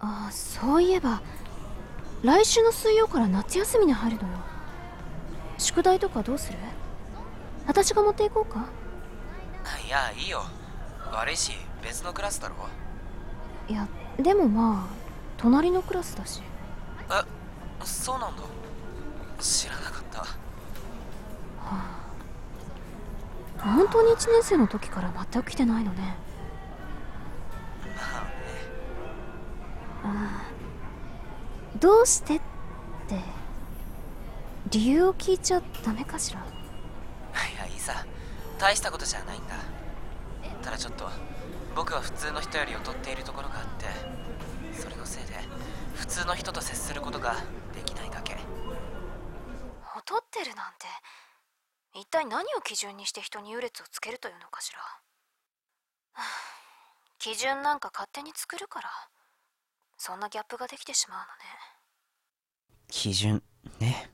ああそういえば来週の水曜から夏休みに入るのよ。宿題とかどうする？私が持っていこうか？いやいいよ。悪いし別のクラスだろ。いやでもまあ隣のクラスだし。えそうなんだ。知らなかった。はあ。本当に1年生の時から全く来てないのねああ。どうしてって理由を聞いちゃダメかしら？いやいいさ。大したことじゃないんだ。ただちょっと僕は普通の人より劣っているところがあってそれのせいで普通の人と接することができないだけ。劣ってるなんて一体何を基準にして人に優劣をつけるというのかしら？はあ基準なんか勝手に作るからそんなギャップができてしまうのね。基準ね。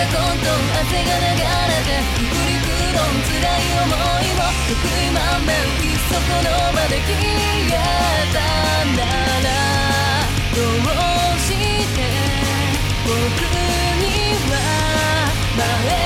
が混沌汗が流れてくりくろん辛い思いも得意満面いっそこの場で消えたな。らどうして僕には前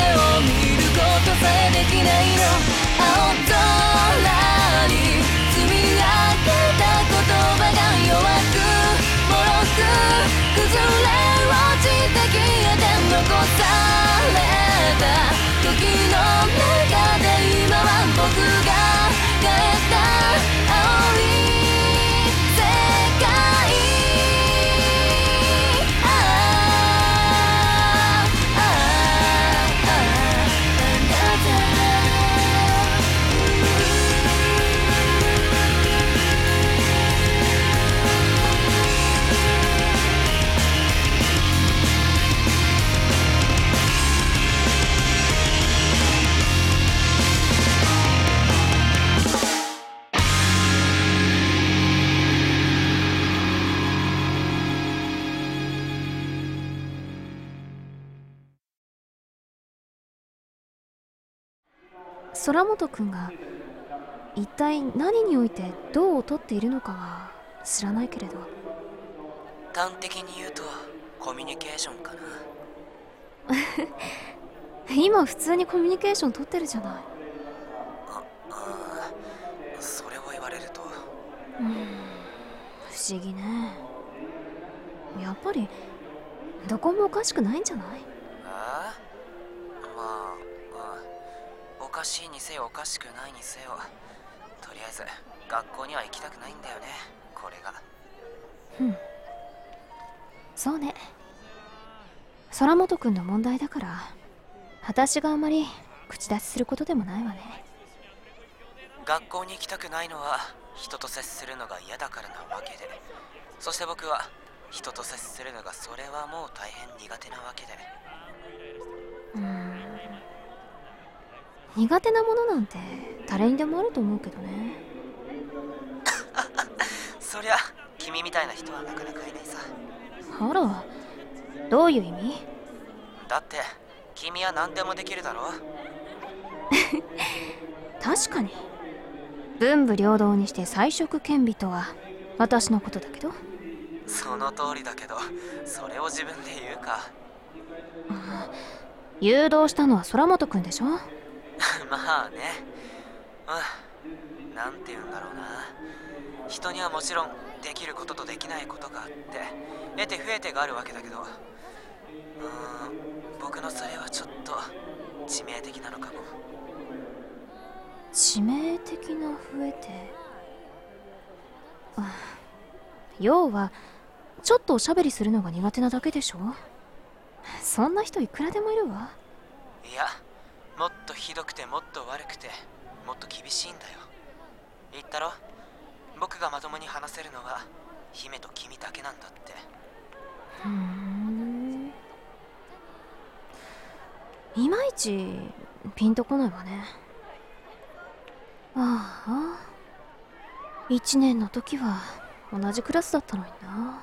空本くんが一体何においてどう劣っているのかは知らないけれど。端的に言うとコミュニケーションかな。今普通にコミュニケーション取ってるじゃない。ああーそれを言われると。不思議ね。やっぱりどこもおかしくないんじゃない？かしいにせよおかしくないにせよ。とりあえず学校には行きたくないんだよねこれが。うん。そうね。空本くんの問題だから私があまり口出しすることでもないわね。学校に行きたくないのは人と接するのが嫌だからなわけで。そして僕は人と接するのがそれはもう大変苦手なわけで苦手なものなんて誰にでもあると思うけどね。そりゃ君みたいな人はなかなかいないさ。あらどういう意味？だって君は何でもできるだろ 確かに。文武両道にして才色兼備とは私のことだけど。その通りだけどそれを自分で言うか。誘導したのは空本くんでしょ？まあね。うん。なんて言うんだろうな。人にはもちろんできることとできないことがあって得て増えてがあるわけだけど。うーん。僕のそれはちょっと致命的なのかも。致命的な増えて？あ要はちょっとおしゃべりするのが苦手なだけでしょ？そんな人いくらでもいるわ。いやもっとひどくてもっと悪くてもっと厳しいんだよ。言ったろ？僕がまともに話せるのは姫と君だけなんだって。ふん。いまいちピンとこないわね。ああ。1年の時は同じクラスだったのにな。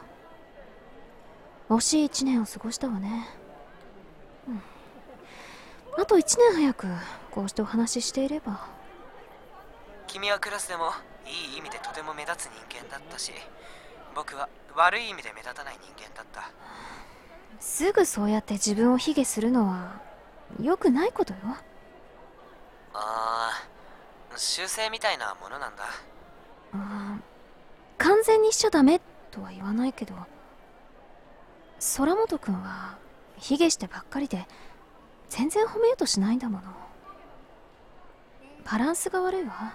惜しい1年を過ごしたわね、うん、あと1年早くこうしてお話ししていれば。君はクラスでもいい意味でとても目立つ人間だったし僕は悪い意味で目立たない人間だった。すぐそうやって自分を卑下するのは良くないことよ。ああ修正みたいなものなんだ。あ完全にしちゃダメとは言わないけど空本君は卑下してばっかりで全然褒めようとしないんだもの。バランスが悪いわ。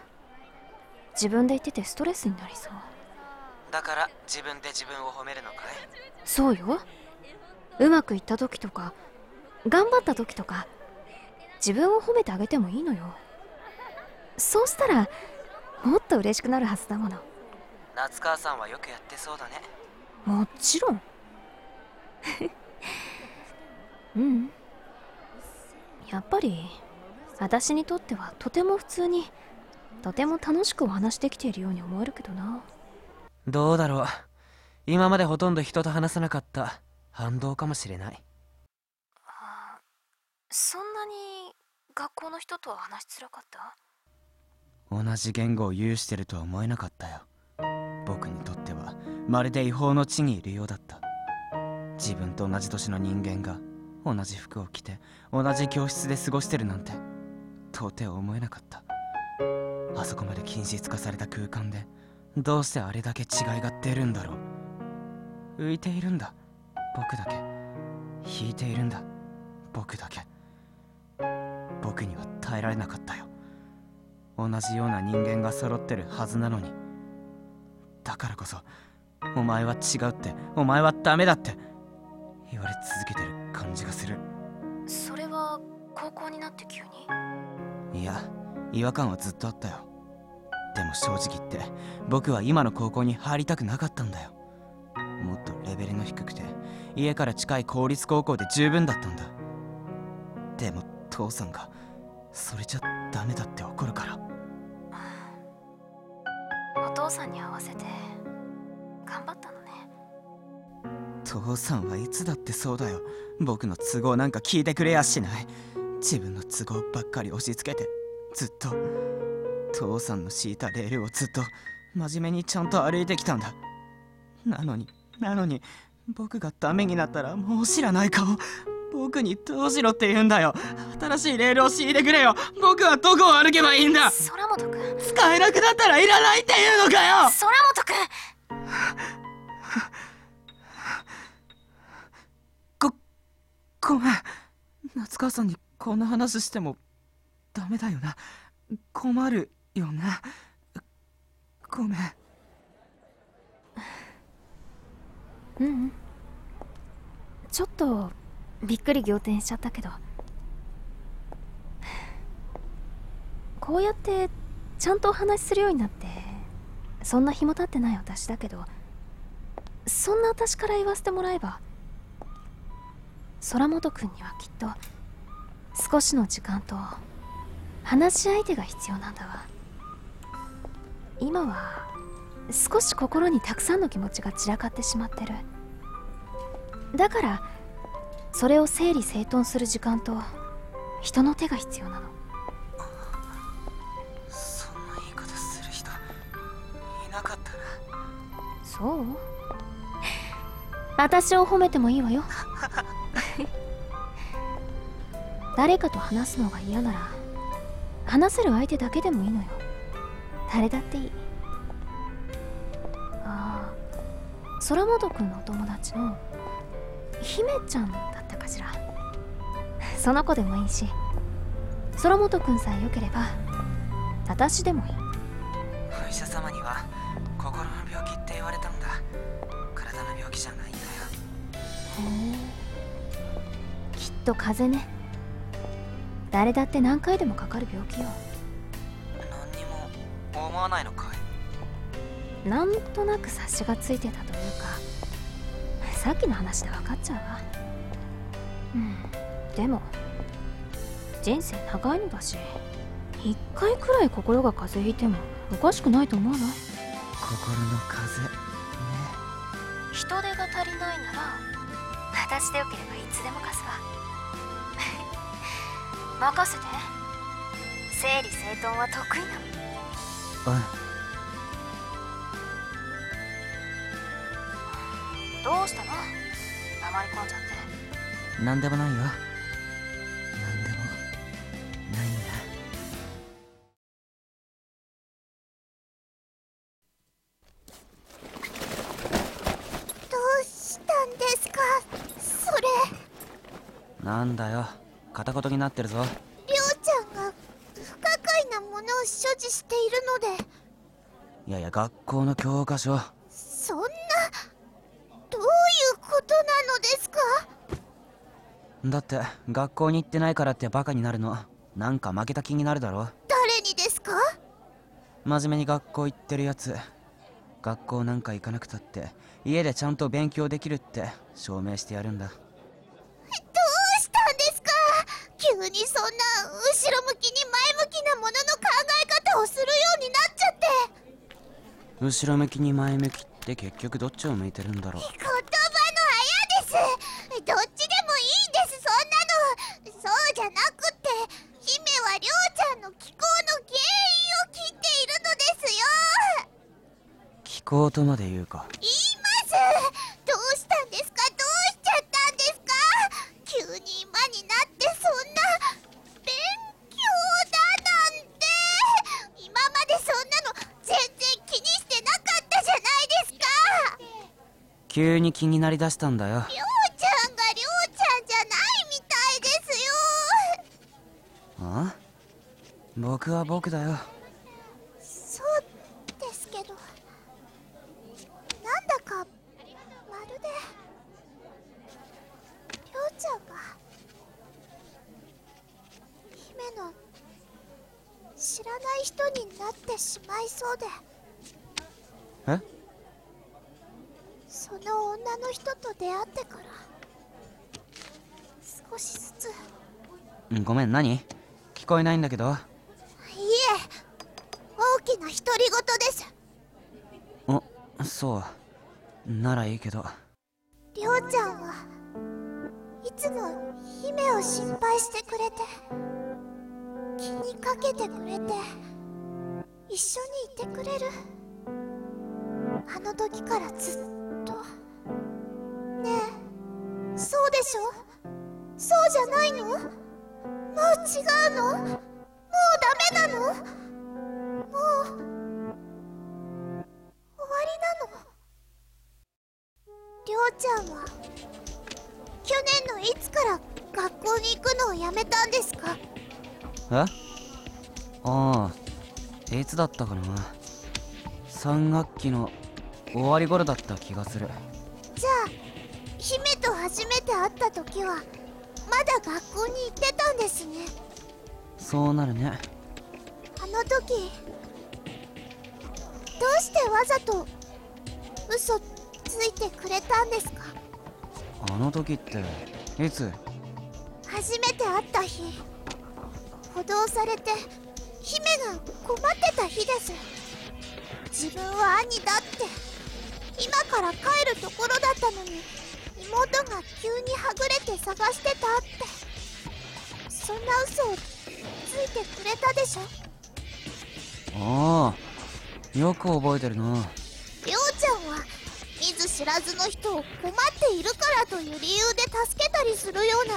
自分で言っててストレスになりそう。だから自分で自分を褒めるのかい？そうよ。うまくいった時とか頑張った時とか自分を褒めてあげてもいいのよ。そうしたらもっと嬉しくなるはずだもの。夏川さんはよくやってそうだね。もちろん。うんやっぱり私にとってはとても普通にとても楽しくお話できているように思えるけどな。どうだろう。今までほとんど人と話さなかった反動かもしれない。そんなに学校の人とは話しづらかった？同じ言語を有してるとは思えなかったよ。僕にとってはまるで違法の地にいるようだった。自分と同じ年の人間が同じ服を着て同じ教室で過ごしてるなんて到底思えなかった。あそこまで均質化された空間でどうしてあれだけ違いが出るんだろう。浮いているんだ。僕だけ。引いているんだ。僕だけ。僕には耐えられなかったよ。同じような人間が揃ってるはずなのに。だからこそお前は違うってお前はダメだって言われ続けてる。じがする。それは高校になって急に？いや違和感はずっとあったよ。でも正直言って僕は今の高校に入りたくなかったんだよ。もっとレベルの低くて家から近い公立高校で十分だったんだ。でも父さんがそれじゃダメだって怒るから。お父さんに合わせて頑張ったのね父さんはいつだってそうだよ。僕の都合なんか聞いてくれやしない。自分の都合ばっかり押し付けてずっと。父さんの敷いたレールをずっと真面目にちゃんと歩いてきたんだ。なのになのに僕がダメになったらもう知らない顔。僕にどうしろって言うんだよ。新しいレールを敷いてくれよ。僕はどこを歩けばいいんだ。空本くん。使えなくなったらいらないって言うのかよ。空本くんごめん。夏川さんにこんな話してもダメだよな。困るよな。ごめん。ううん。ちょっとびっくり仰天しちゃったけど。こうやってちゃんとお話しするようになってそんな日も経ってない私だけどそんな私から言わせてもらえば空本君にはきっと少しの時間と話し相手が必要なんだわ。今は少し心にたくさんの気持ちが散らかってしまってる。だからそれを整理整頓する時間と人の手が必要なの。そんな言い方する人いなかったな。そう？私を褒めてもいいわよ誰かと話すのが嫌なら話せる相手だけでもいいのよ。誰だっていい。ああ空本君のお友達の姫ちゃんだったかしら。その子でもいいし空本君さえよければ私でもいい。お医者様には心の病気って言われたんだ。体の病気じゃないんだよ。へえ。きっと風邪ね誰だって何回でもかかる病気よ。何にも思わないのかい？なんとなく察しがついてたというか。さっきの話で分かっちゃうわ。うん。でも人生長いのだし一回くらい心が風邪ひいてもおかしくないと思わない？心の風ね。人手が足りないなら私でよければいつでも貸すわ任せて。整理整頓は得意なの。うん。どうしたの？黙り込んじゃって。なんでもないよ。なんでもないんだどうしたんですか？それ。なんだよ片言になってるぞ。りょうちゃんが不可解なものを所持しているので。いやいや学校の教科書。そんなどういうことなのですか？だって学校に行ってないからってバカになるの。なんか負けた気になるだろ。誰にですか？真面目に学校行ってるやつ。学校なんか行かなくたって家でちゃんと勉強できるって証明してやるんだ急にそんな後ろ向きに前向きなものの考え方をするようになっちゃって。後ろ向きに前向きって結局どっちを向いてるんだろう。言葉のあやです。どっちでもいいんです。そんなの。そうじゃなくって姫はりょうちゃんの気候の原因を切っているのですよ。聞こうとまで言うか。言い急に気になりだしたんだよ。りょうちゃんがりょうちゃんじゃないみたいですよ。あ？僕は僕だよそうですけどなんだかまるでりょうちゃんが姫の知らない人になってしまいそうでえその女の人と出会ってから少しずつ。いごめん何？聞こえないんだけど。え大きな独り言です。おそう。ならいいけど。りょうちゃんはいつも姫を心配してくれて気にかけてくれて一緒にいてくれる。あの時からずっとね。えそうでしょ？そうじゃないの？もう違うの？もうダメなの？もう終わりなの？りょうちゃんは？去年のいつから学校に行くのをやめたんですか？え？ああいつだったかな。3学期の終わり頃だった気がする。じゃあ姫と初めて会った時はまだ学校に行ってたんですね。そうなるね。あの時どうしてわざと嘘ついてくれたんですか？あの時っていつ？初めて会った日。補導されて姫が困ってた日です。自分は兄だって今から帰るところだったのに妹が急にはぐれて探してたって。そんな嘘をついてくれたでしょ？ああよく覚えてるな。りょうちゃんは見ず知らずの人を困っているからという理由で助けたりするような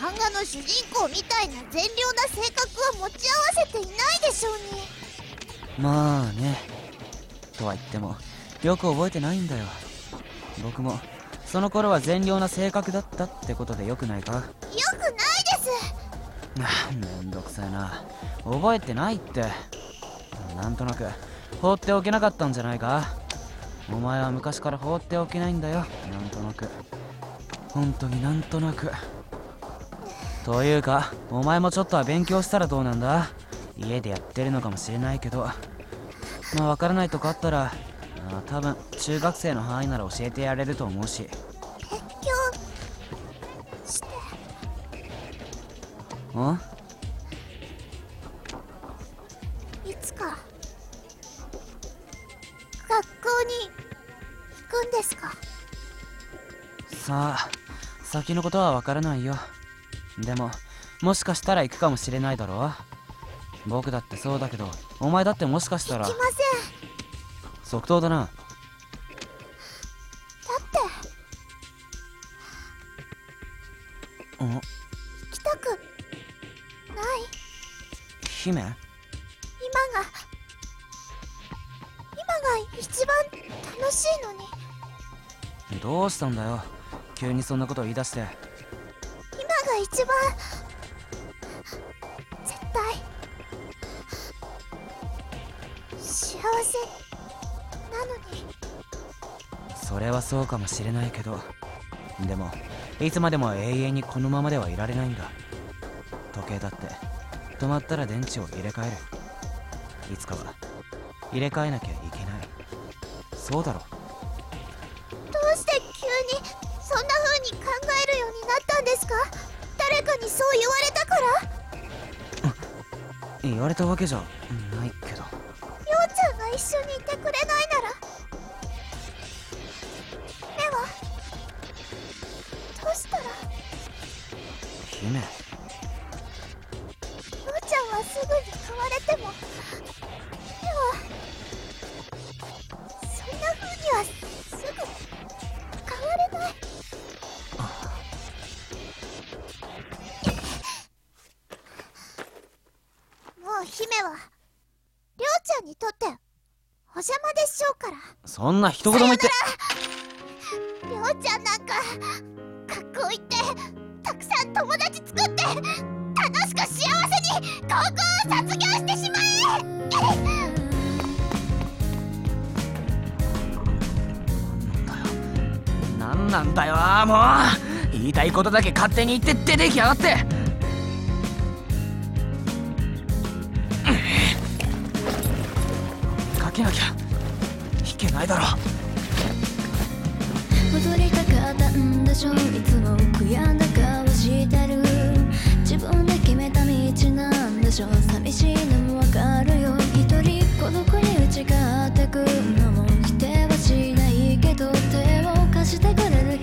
漫画の主人公みたいな善良な性格は持ち合わせていないでしょうに。まあね。とは言ってもよく覚えてないんだよ。僕もその頃は善良な性格だったってことでよくないか？よくないです。あめんどくさいな。覚えてないって。なんとなく放っておけなかったんじゃないか？お前は昔から放っておけないんだよ。なんとなく。本当になんとなく。というかお前もちょっとは勉強したらどうなんだ？家でやってるのかもしれないけど。まあ分からないとこあったらあ多分中学生の範囲なら教えてやれると思うし。勉強して。んいつか学校に行くんですか？さあ先のことは分からないよ。でももしかしたら行くかもしれないだろう。僕だってそうだけどお前だってもしかしたら。行きません。即答だな。だって。ん行きたくない。姫？今が今が一番楽しいのに。どうしたんだよ。急にそんなこと言い出して。今が一番れはそうかもしれないけどでもいつまでも永遠にこのままではいられないんだ。時計だって止まったら電池を入れ替える。いつかは入れ替えなきゃいけない。そうだろどうして急にそんな風に考えるようになったんですか？誰かにそう言われたから？言われたわけじゃに変われても目はそんな風にはすぐ変われない。もう姫はりょうちゃんにとってお邪魔でしょうから。そんな一言も言って。りょなんだよもう。言いたいことだけ勝手に言って出てきやがって。かけなきゃいけないだろ。踊りたかったんでしょいつも悔やんだ顔してる。自分で決めた道なんでしょ寂しいのもわかるよ。一人孤独に打ち勝ってくのも否定はしないけど。手してくれる